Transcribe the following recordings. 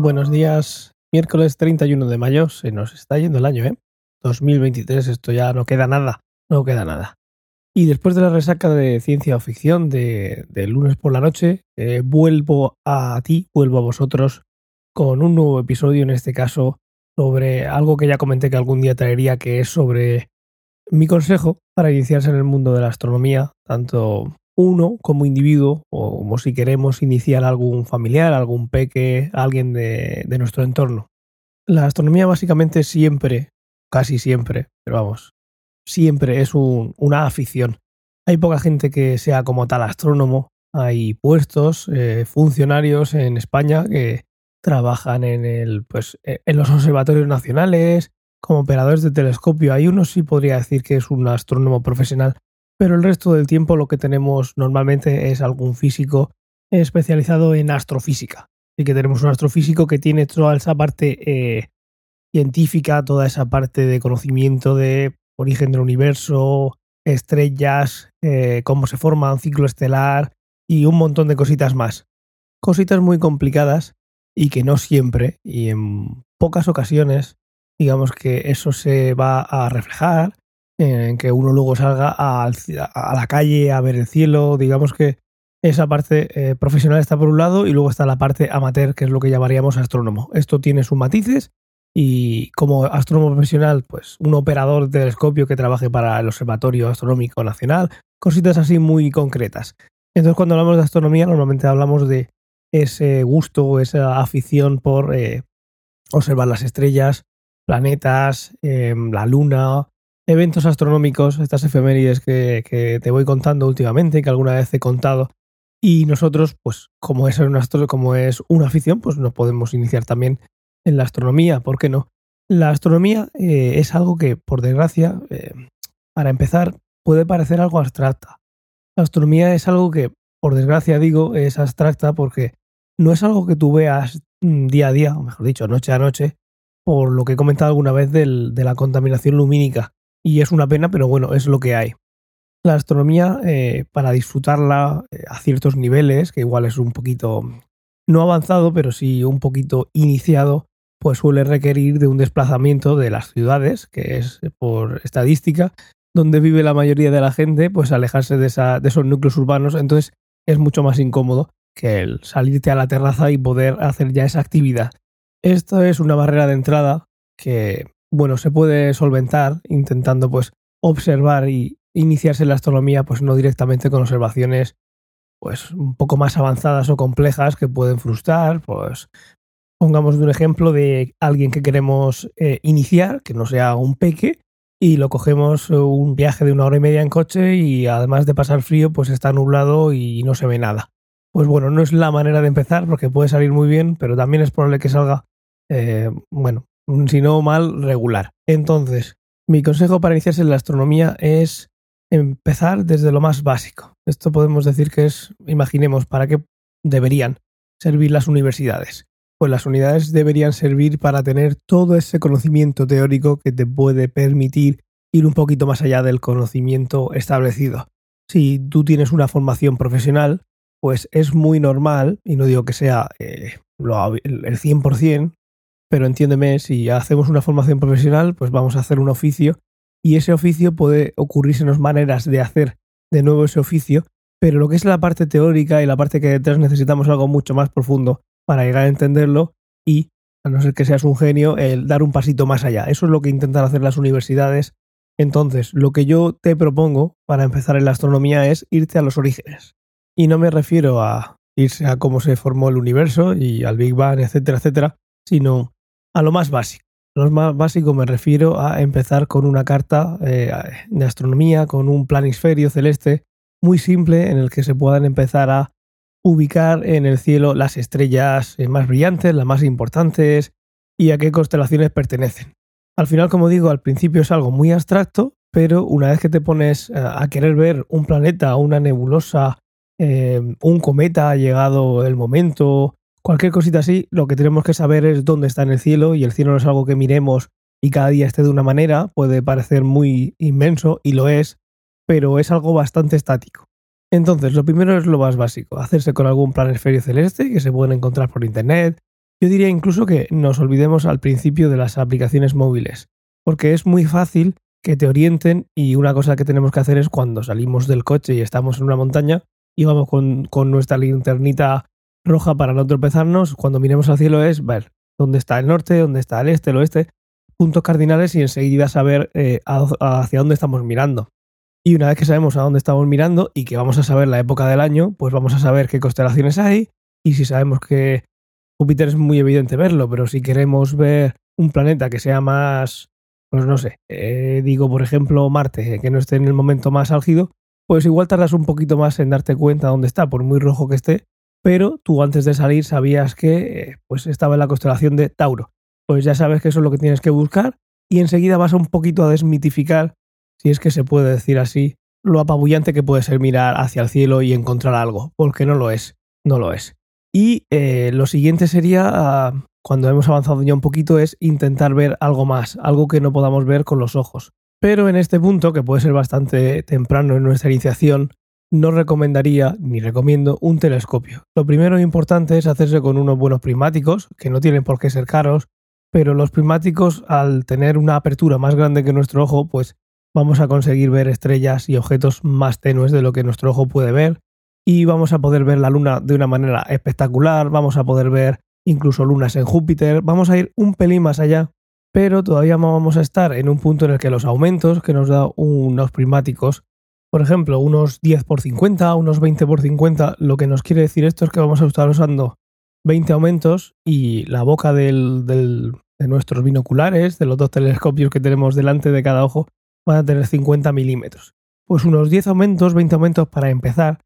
Buenos días, miércoles 31 de mayo, se nos está yendo el año, ¿eh? 2023, esto ya no queda nada, no queda nada. Y después de la resaca de ciencia o ficción de, lunes por la noche, eh, vuelvo a ti, vuelvo a vosotros con un nuevo episodio, en este caso sobre algo que ya comenté que algún día traería, que es sobre mi consejo para iniciarse en el mundo de la astronomía, tanto uno como individuo o como si queremos iniciar algún familiar, algún peque, alguien de, nuestro entorno. La astronomía básicamente siempre, casi siempre, pero vamos, siempre es una afición. Hay poca gente que sea como tal astrónomo. Hay puestos, eh, funcionarios en España que trabajan en, el, pues, e, en los observatorios nacionales, como operadores de telescopio. Hay uno sí podría decir que es un astrónomo profesional, pero el resto del tiempo lo que tenemos normalmente es algún físico especializado en astrofísica. Así que tenemos un astrofísico que tiene toda esa parte eh, científica, toda esa parte de conocimiento de origen del universo, estrellas, eh, cómo se forma un ciclo estelar y un montón de cositas más. Cositas muy complicadas y que no siempre y en pocas ocasiones digamos que eso se va a reflejar en que uno luego salga a, la calle a ver el cielo, digamos que esa parte eh, profesional está por un lado y luego está la parte amateur, que es lo que llamaríamos astrónomo. Esto tiene sus matices y como astrónomo profesional, pues un operador de telescopio que trabaje para el Observatorio Astronómico Nacional, cositas así muy concretas. Entonces cuando hablamos de astronomía normalmente hablamos de ese gusto, esa afición por eh, observar las estrellas, planetas, em, la luna, eventos astronómicos, estas efemérides que, te voy contando últimamente, que alguna vez he contado. Y nosotros, pues como es, una, como es una afición, pues nos podemos iniciar también en la astronomía, ¿por qué no? La astronomía eh, es algo que, por desgracia, eh, para empezar, puede parecer algo abstracta. La astronomía es algo que, por desgracia digo, es abstracta porque no es algo que tú veas mm, día a día, o mejor dicho, noche a noche, por lo que he comentado alguna vez de la contaminación lumínica y es una pena, pero bueno, es lo que hay. La astronomía, eh, para disfrutarla eh, a ciertos niveles, que igual es un poquito, no avanzado, pero sí un poquito iniciado, pues suele requerir de un desplazamiento de las ciudades, que es por estadística, donde vive la mayoría de la gente, pues alejarse de, esa, de esos núcleos urbanos, entonces es mucho más incómodo que el salirte a la terraza y poder hacer ya esa actividad. Esto es una barrera de entrada que bueno, se puede solventar intentando pues observar y iniciarse en la astronomía pues no directamente con observaciones pues un poco más avanzadas o complejas que pueden frustrar, pues pongamos un ejemplo de alguien que queremos eh, iniciar, que no sea un peque, y lo cogemos un viaje de una hora y media en coche y además de pasar frío, pues está nublado y no se ve nada. Pues bueno, no es la manera de empezar porque puede salir muy bien, pero también es probable que salga, eh, bueno, si no mal, regular. Entonces, mi consejo para iniciarse en la astronomía es empezar desde lo más básico. Esto podemos decir que es, imaginemos, para qué deberían servir las universidades. Pues las unidades deberían servir para tener todo ese conocimiento teórico que te puede permitir ir un poquito más allá del conocimiento establecido. Si tú tienes una formación profesional, pues es muy normal, y no digo que sea eh, el 100%, pero entiéndeme, si hacemos una formación profesional, pues vamos a hacer un oficio y ese oficio puede ocurrirsenos maneras de hacer de nuevo ese oficio, pero lo que es la parte teórica y la parte que detrás necesitamos algo mucho más profundo para llegar a entenderlo y, a no ser que seas un genio, el dar un pasito más allá. Eso es lo que intentan hacer las universidades. Entonces, lo que yo te propongo para empezar en la astronomía es irte a los orígenes. Y no me refiero a irse a cómo se formó el universo y al Big Bang, etcétera, etcétera, sino a lo más básico. A lo más básico me refiero a empezar con una carta eh, de astronomía, con un planisferio celeste muy simple en el que se puedan empezar a ubicar en el cielo las estrellas eh, más brillantes, las más importantes y a qué constelaciones pertenecen. Al final, como digo, al principio es algo muy abstracto, pero una vez que te pones eh, a querer ver un planeta, una nebulosa, un cometa, ha llegado el momento, Cualquier cosita así, lo que tenemos que saber es dónde está en el cielo y el cielo no es algo que miremos y cada día esté de una manera, puede parecer muy inmenso y lo es, pero es algo bastante estático. Entonces, lo primero es lo más básico, hacerse con algún planisferio celeste que se pueden encontrar por internet, Yo diría incluso que nos olvidemos al principio de las aplicaciones móviles, porque es muy fácil que te orienten y una cosa que tenemos que hacer es cuando salimos del coche y estamos en una montaña y vamos con, con nuestra linternita roja para no tropezarnos, cuando miremos al cielo es ver dónde está el norte, dónde está el este, el oeste, puntos cardinales y enseguida saber eh, hacia dónde estamos mirando. Y una vez que sabemos a dónde estamos mirando y que vamos a saber la época del año, pues vamos a saber qué constelaciones hay y si sabemos que Júpiter es muy evidente verlo, pero si queremos ver un planeta que sea más, pues no sé, eh, digo por ejemplo Marte, que no esté en el momento más álgido, pues igual tardas un poquito más en darte cuenta dónde está, por muy rojo que esté, pero tú antes de salir sabías que eh, pues estaba en la constelación de Tauro. Pues ya sabes que eso es lo que tienes que buscar y enseguida vas un poquito a desmitificar, si es que se puede decir así, lo apabullante que puede ser mirar hacia el cielo y encontrar algo, porque no lo es, no lo es. Y eh, lo siguiente sería, ah, cuando hemos avanzado ya un poquito, es intentar ver algo más, algo que no podamos ver con los ojos. Pero en este punto, que puede ser bastante temprano en nuestra iniciación, no recomendaría ni recomiendo un telescopio. Lo primero importante es hacerse con unos buenos prismáticos, que no tienen por qué ser caros, pero los prismáticos al tener una apertura más grande que nuestro ojo, pues vamos a conseguir ver estrellas y objetos más tenues de lo que nuestro ojo puede ver y vamos a poder ver la luna de una manera espectacular, vamos a poder ver incluso lunas en Júpiter, vamos a ir un pelín más allá, pero todavía vamos a estar en un punto en el que los aumentos que nos da unos prismáticos por ejemplo, unos 10 por 50, unos 20 por 50, lo que nos quiere decir esto es que vamos a estar usando 20 aumentos y la boca del, de nuestros binoculares, de los dos telescopios que tenemos delante de cada ojo, van a tener 50 milímetros. Pues unos 10 aumentos, 20 aumentos para empezar,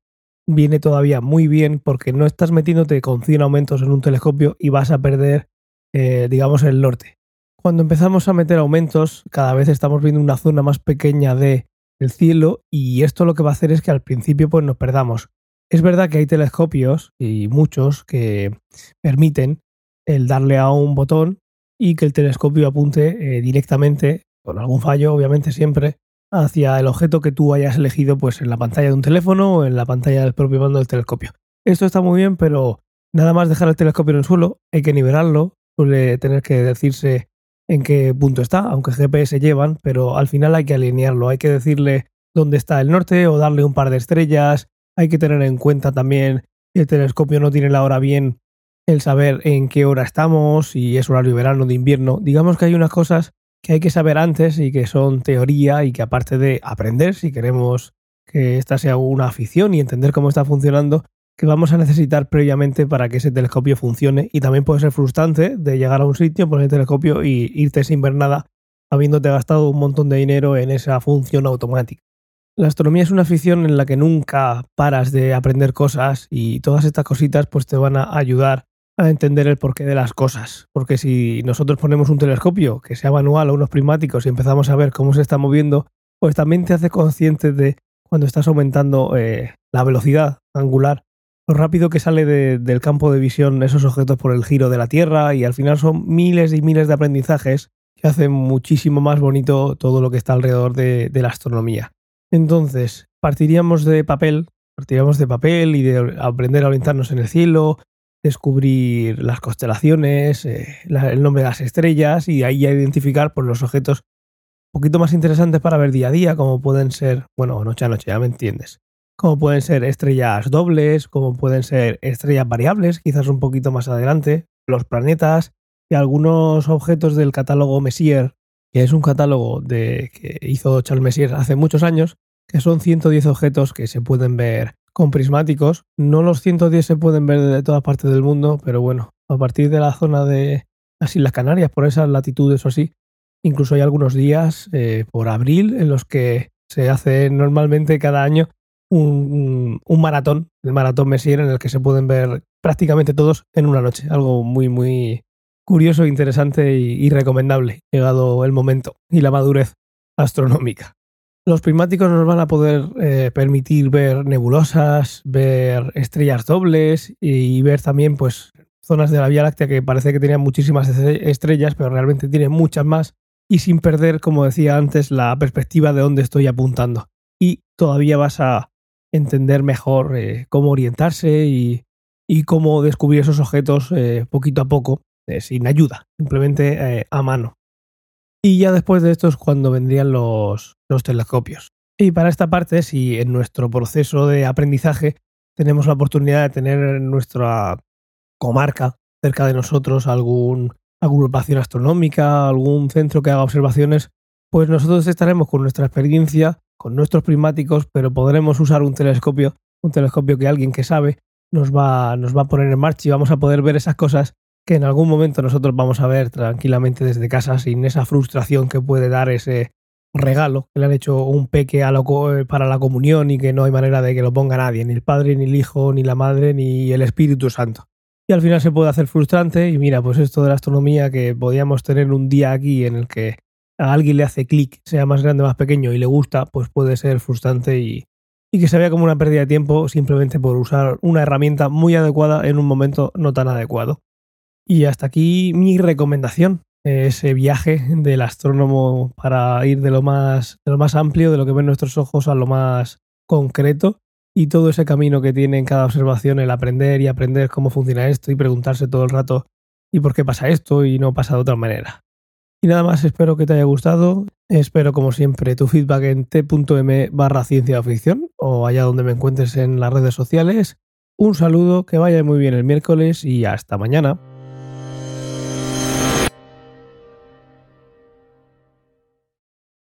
viene todavía muy bien porque no estás metiéndote con 100 aumentos en un telescopio y vas a perder, eh, digamos, el norte. Cuando empezamos a meter aumentos, cada vez estamos viendo una zona más pequeña de el cielo y esto lo que va a hacer es que al principio pues nos perdamos. Es verdad que hay telescopios y muchos que permiten el darle a un botón y que el telescopio apunte eh, directamente, con algún fallo obviamente siempre, hacia el objeto que tú hayas elegido pues en la pantalla de un teléfono o en la pantalla del propio mando del telescopio. Esto está muy bien, pero nada más dejar el telescopio en el suelo, hay que nivelarlo, suele tener que decirse en qué punto está, aunque GPS llevan, pero al final hay que alinearlo, hay que decirle dónde está el norte o darle un par de estrellas, hay que tener en cuenta también si el telescopio no tiene la hora bien, el saber en qué hora estamos, si es horario verano, de invierno. Digamos que hay unas cosas que hay que saber antes y que son teoría y que aparte de aprender, si queremos que esta sea una afición y entender cómo está funcionando, que vamos a necesitar previamente para que ese telescopio funcione y también puede ser frustrante de llegar a un sitio, poner el telescopio y irte sin ver nada habiéndote gastado un montón de dinero en esa función automática. La astronomía es una afición en la que nunca paras de aprender cosas y todas estas cositas pues te van a ayudar a entender el porqué de las cosas. Porque si nosotros ponemos un telescopio que sea manual o unos prismáticos y empezamos a ver cómo se está moviendo, pues también te hace consciente de cuando estás aumentando eh, la velocidad angular lo rápido que sale del campo de visión esos objetos por el giro de la Tierra y al final son miles y miles de aprendizajes que hacen muchísimo más bonito todo lo que está alrededor de, la astronomía. Entonces, partiríamos de papel, partiríamos de papel y de aprender a orientarnos en el cielo, descubrir las constelaciones, eh, el nombre de las estrellas y ahí a identificar pues, los objetos un poquito más interesantes para ver día a día, como pueden ser, bueno, noche a noche, ya me entiendes como pueden ser estrellas dobles, como pueden ser estrellas variables, quizás un poquito más adelante, los planetas y algunos objetos del catálogo Messier, que es un catálogo de, que hizo Charles Messier hace muchos años, que son 110 objetos que se pueden ver con prismáticos. No los 110 se pueden ver de todas partes del mundo, pero bueno, a partir de la zona de las Islas Canarias, por esas latitudes o así, incluso hay algunos días eh, por abril en los que se hace normalmente cada año un, maratón, el maratón Messier, en el que se pueden ver prácticamente todos en una noche. Algo muy, muy curioso, interesante y, recomendable, llegado el momento y la madurez astronómica. Los prismáticos nos van a poder eh, permitir ver nebulosas, ver estrellas dobles y ver también pues zonas de la Vía Láctea que parece que tenían muchísimas estrellas, pero realmente tienen muchas más y sin perder, como decía antes, la perspectiva de dónde estoy apuntando. Y todavía vas a entender mejor eh, cómo orientarse y cómo descubrir esos objetos eh, poquito a poco, eh, sin ayuda, simplemente a mano. Y ya después de esto es cuando vendrían los, los telescopios. Y para esta parte, si en nuestro proceso de aprendizaje tenemos la oportunidad de tener en nuestra comarca cerca de nosotros algún agrupación astronómica, algún centro que haga observaciones, pues nosotros estaremos con nuestra experiencia, con nuestros prismáticos, pero podremos usar un telescopio, un telescopio que alguien que sabe nos va, nos va a poner en marcha y vamos a poder ver esas cosas que en algún momento nosotros vamos a ver tranquilamente desde casa sin esa frustración que puede dar ese regalo que le han hecho un peque a eh, para la comunión y que no hay manera de que lo ponga nadie, ni el padre, ni el hijo, ni la madre, ni el Espíritu Santo. Y al final se puede hacer frustrante y mira, pues esto de la astronomía que podíamos tener un día aquí en el que a alguien le hace clic, sea más grande o más pequeño y le gusta, pues puede ser frustrante y, que se vea como una pérdida de tiempo simplemente por usar una herramienta muy adecuada en un momento no tan adecuado. Y hasta aquí mi recomendación, ese viaje del astrónomo para ir de lo más, de lo más amplio, de lo que ven nuestros ojos, a lo más concreto y todo ese camino que tiene en cada observación el aprender y aprender cómo funciona esto y preguntarse todo el rato y por qué pasa esto y no pasa de otra manera. Y nada más, espero que te haya gustado. Espero, como siempre, tu feedback en t.m barra ciencia ficción o allá donde me encuentres en las redes sociales. Un saludo, que vaya muy bien el miércoles y hasta mañana.